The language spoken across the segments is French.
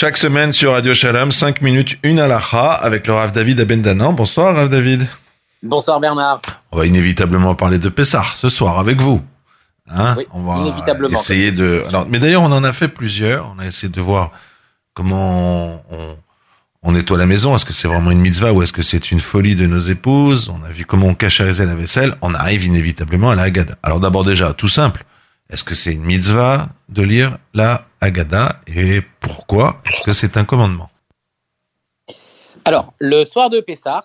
Chaque semaine sur Radio Shalom, 5 minutes, une alaha avec le Rav David Abendanan. Bonsoir Rav David. Bonsoir Bernard. On va inévitablement parler de Pessah ce soir avec vous. Hein oui, on va inévitablement. essayer de. Alors, mais d'ailleurs, on en a fait plusieurs. On a essayé de voir comment on, on nettoie la maison. Est-ce que c'est vraiment une mitzvah ou est-ce que c'est une folie de nos épouses? On a vu comment on cacharisait la vaisselle. On arrive inévitablement à la Haggadah. Alors d'abord déjà, tout simple. Est-ce que c'est une mitzvah de lire la Haggadah et pourquoi est-ce que c'est un commandement? Alors, le soir de Pessah,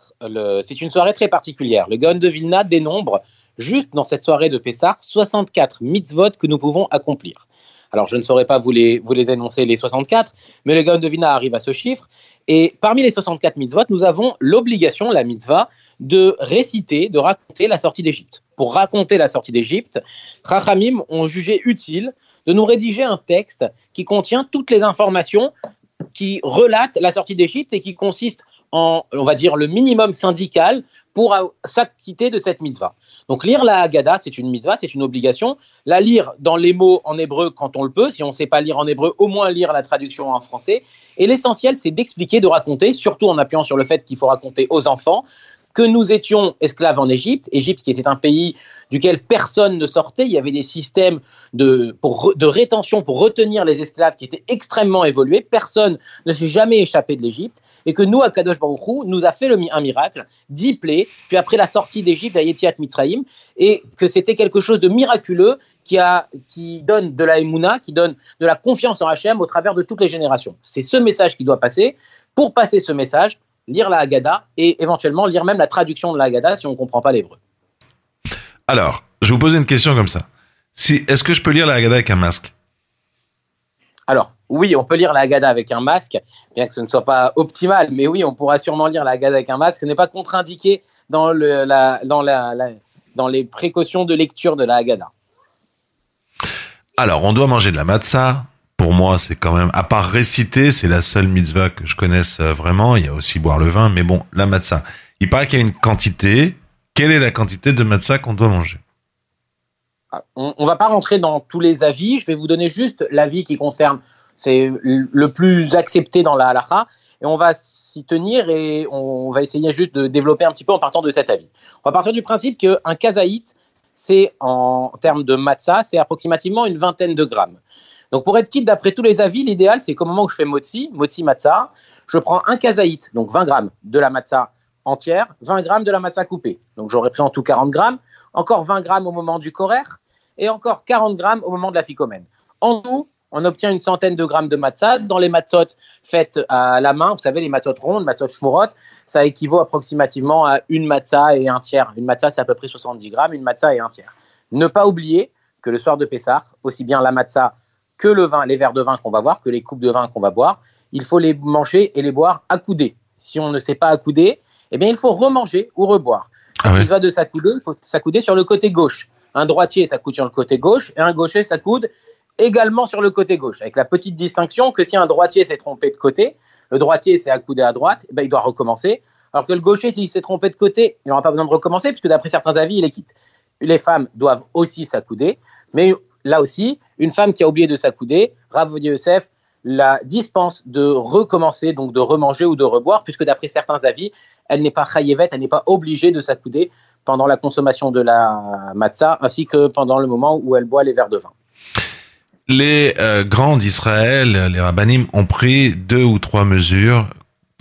c'est une soirée très particulière. Le Gaon de Vilna dénombre, juste dans cette soirée de Pessah, 64 mitzvot que nous pouvons accomplir. Alors, je ne saurais pas vous les, vous les énoncer, les 64, mais le Gaon de Vilna arrive à ce chiffre. Et parmi les 64 mitzvot, nous avons l'obligation, la mitzvah, de réciter, de raconter la sortie d'Égypte. Pour raconter la sortie d'Égypte, Rachamim ont jugé utile de nous rédiger un texte qui contient toutes les informations qui relatent la sortie d'Égypte et qui consiste on va dire, le minimum syndical pour s'acquitter de cette mitzvah. Donc lire la Haggadah, c'est une mitzvah, c'est une obligation. La lire dans les mots en hébreu quand on le peut. Si on ne sait pas lire en hébreu, au moins lire la traduction en français. Et l'essentiel, c'est d'expliquer, de raconter, surtout en appuyant sur le fait qu'il faut raconter aux enfants, que nous étions esclaves en Égypte, Égypte qui était un pays duquel personne ne sortait, il y avait des systèmes de, rétention pour retenir les esclaves qui étaient extrêmement évolués, personne ne s'est jamais échappé de l'Égypte, et que nous, à Kadosh Baruch nous a fait le, un miracle, dix plaies, puis après la sortie d'Égypte à Yetziat Mitzrayim, et que c'était quelque chose de miraculeux qui donne de la émouna, qui donne de la confiance en Hachem au travers de toutes les générations. C'est ce message qui doit passer. Pour passer ce message, lire la Haggadah et éventuellement lire même la traduction de la Haggadah si on ne comprend pas l'hébreu. Alors, je vous pose une question comme ça. Si, est-ce que je peux lire la Haggadah avec un masque? Alors, oui, on peut lire la Haggadah avec un masque, bien que ce ne soit pas optimal, mais oui, on pourra sûrement lire la Haggadah avec un masque. Ce n'est pas contre-indiqué dans, le, la, dans, la, dans les précautions de lecture de la Haggadah. Alors, on doit manger de la matzah, pour moi, c'est quand même, à part réciter, c'est la seule mitzvah que je connaisse euh, vraiment. Il y a aussi boire le vin, mais bon, la matzah. Il paraît qu'il y a une quantité. Quelle est la quantité de matzah qu'on doit manger? Ah, On ne va pas rentrer dans tous les avis. Je vais vous donner juste l'avis qui concerne, c'est le plus accepté dans la halakha. Et on va s'y tenir et on va essayer juste de développer un petit peu en partant de cet avis. On va partir du principe qu'un kazaït, c'est en termes de matzah, c'est approximativement une vingtaine de grammes. Donc pour être quitte d'après tous les avis, l'idéal c'est qu'au moment où je fais motzi, motzi matzah, je prends un kazaït, donc 20 grammes de la matzah entière, 20 grammes de la matzah coupée. Donc j'aurais pris en tout 40 grammes, encore 20 grammes au moment du korer et encore 40 grammes au moment de la ficomène. En tout, on obtient une centaine de grammes de matzah. Dans les matzot faites à la main, vous savez, les matzot rondes, matzot shmurot, ça équivaut approximativement à une matzah et un tiers. Une matzah, c'est à peu près 70 grammes, une matzah et un tiers. Ne pas oublier que le soir de Pessah, aussi bien la matzah que le vin, les verres de vin qu'on va boire, que les coupes de vin qu'on va boire, il faut les manger et les boire accoudés. Si on ne sait pas accouder, eh bien, il faut remanger ou reboire. Ah il va de s'accouder, il faut s'accouder sur le côté gauche. Un droitier s'accoude sur le côté gauche et un gaucher s'accoude également sur le côté gauche, avec la petite distinction que si un droitier s'est trompé de côté, le droitier s'est accoudé à droite, eh ben, il doit recommencer. Alors que le gaucher, s'il s'est trompé de côté, il n'aura pas besoin de recommencer, puisque d'après certains avis, il est quitte. Les femmes doivent aussi s'accouder, mais là aussi, une femme qui a oublié de s'accouder, Rav Yosef la dispense de recommencer, donc de remanger ou de reboire, puisque d'après certains avis, elle n'est pas chayevet, elle n'est pas obligée de s'accouder pendant la consommation de la matzah, ainsi que pendant le moment où elle boit les verres de vin. Les euh, grands d'Israël, les rabbinim, ont pris deux ou trois mesures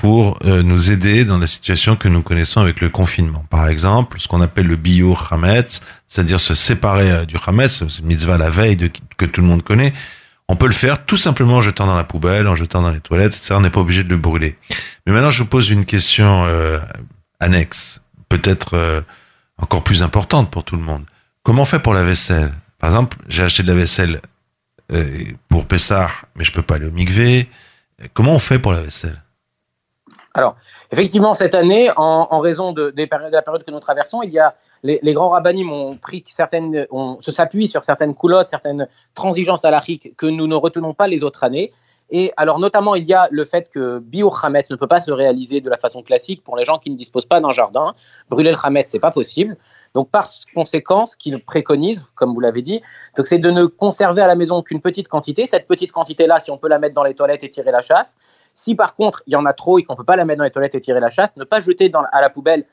pour euh, nous aider dans la situation que nous connaissons avec le confinement. Par exemple, ce qu'on appelle le bio hametz, c'est-à-dire se séparer euh, du hametz, c'est mitzvah la veille que tout le monde connaît. On peut le faire tout simplement en jetant dans la poubelle, en jetant dans les toilettes, etc. On n'est pas obligé de le brûler. Mais maintenant, je vous pose une question euh, annexe, peut-être encore plus importante pour tout le monde. Comment on fait pour la vaisselle? Par exemple, j'ai acheté de la vaisselle pour Pessar, mais je peux pas aller au mikvé. Comment on fait pour la vaisselle? Alors, effectivement, cette année, en, raison de, la période que nous traversons, il y a les, grands rabbinim ont pris certaines, se s'appuie sur certaines coulottes, certaines transigences halachiques que nous ne retenons pas les autres années. Et alors, notamment, il y a le fait que bio Hametz ne peut pas se réaliser de la façon classique pour les gens qui ne disposent pas d'un jardin. Brûler le Hametz, c'est pas possible. Donc, par conséquent, ce qu'il préconise, comme vous l'avez dit, c'est de ne conserver à la maison qu'une petite quantité. Cette petite quantité-là, si on peut la mettre dans les toilettes et tirer la chasse. Si par contre, il y en a trop et qu'on ne peut pas la mettre dans les toilettes et tirer la chasse, ne pas jeter dans, à la poubelle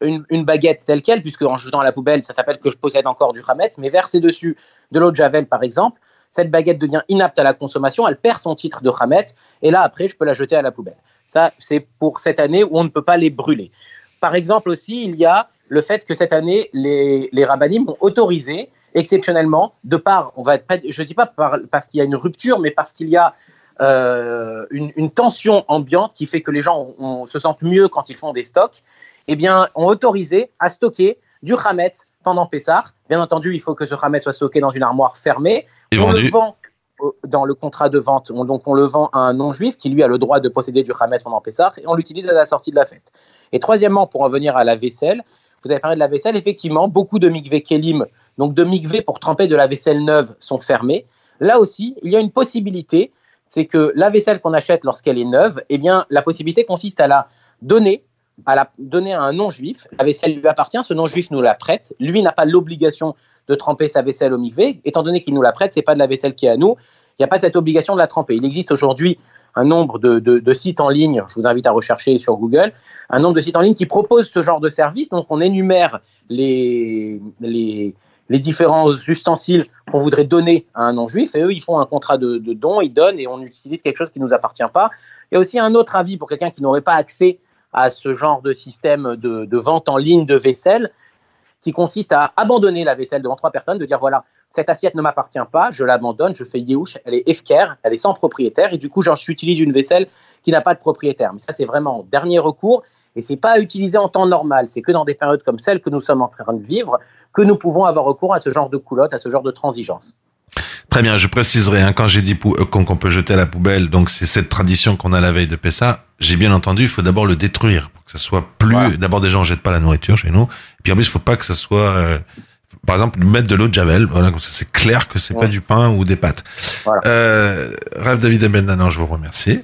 une, baguette telle qu'elle, puisque en jetant à la poubelle, ça s'appelle que je possède encore du Hametz, mais verser dessus de l'eau de Javel, par exemple, cette baguette devient inapte à la consommation, elle perd son titre de Hametz, et là, après, je peux la jeter à la poubelle. Ça, c'est pour cette année où on ne peut pas les brûler. Par exemple aussi, il y a le fait que cette année, les, les rabbinim ont autorisé, exceptionnellement, de part, on va être, je ne dis pas parce qu'il y a une rupture, mais parce qu'il y a euh, une, tension ambiante qui fait que les gens se sentent mieux quand ils font des stocks, eh bien, ont autorisé à stocker du Hametz pendant Pessah. Bien entendu, il faut que ce Hametz soit stocké dans une armoire fermée. on le vend dans le contrat de vente, donc on le vend à un non-juif qui lui a le droit de posséder du Hametz pendant Pessah et on l'utilise à la sortie de la fête. Et troisièmement, pour en venir à la vaisselle, vous avez parlé de la vaisselle, effectivement, beaucoup de mikveh kelim, donc de mikveh pour tremper de la vaisselle neuve, sont fermés. Là aussi, il y a une possibilité, c'est que la vaisselle qu'on achète lorsqu'elle est neuve, eh bien, la possibilité consiste à la donner à la donner à un non-juif. La vaisselle lui appartient, ce non-juif nous la prête. Lui n'a pas l'obligation de tremper sa vaisselle au mikvé. Étant donné qu'il nous la prête, c'est pas de la vaisselle qui est à nous. Il n'y a pas cette obligation de la tremper. Il existe aujourd'hui un nombre de, sites en ligne, je vous invite à rechercher sur Google, un nombre de sites en ligne qui proposent ce genre de service. Donc on énumère les, les, différents ustensiles qu'on voudrait donner à un non-juif et eux, ils font un contrat de, de don, ils donnent et on utilise quelque chose qui ne nous appartient pas. Il y a aussi un autre avis pour quelqu'un qui n'aurait pas accès à ce genre de système de, vente en ligne de vaisselle qui consiste à abandonner la vaisselle devant trois personnes, de dire voilà, cette assiette ne m'appartient pas, je l'abandonne, je fais yéouch, elle est efker, elle est sans propriétaire, et du coup, j'utilise une vaisselle qui n'a pas de propriétaire. Mais ça, c'est vraiment dernier recours, et c'est pas à utiliser en temps normal, c'est que dans des périodes comme celle que nous sommes en train de vivre que nous pouvons avoir recours à ce genre de coulotte, à ce genre de transigence. Très bien, je préciserai, hein, quand j'ai dit euh, qu'on peut jeter à la poubelle, donc c'est cette tradition qu'on a la veille de Pessa, j'ai bien entendu, il faut d'abord le détruire, pour que ça soit plus... D'abord, déjà, on jette pas la nourriture chez nous, et puis en plus, il faut pas que ça soit... Euh, par exemple, mettre de l'eau de Javel, voilà, comme ça c'est clair que c'est pas du pain ou des pâtes. Voilà. Euh, Rav David Abendanan, je vous remercie.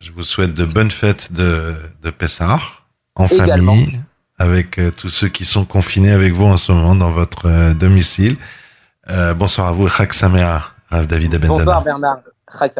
Je vous souhaite de bonnes fêtes de, de Pessah, en famille, avec euh, tous ceux qui sont confinés avec vous en ce moment dans votre domicile. Euh, bonsoir à vous, Chak Rav David Abendana. Bonsoir Bernard, Chak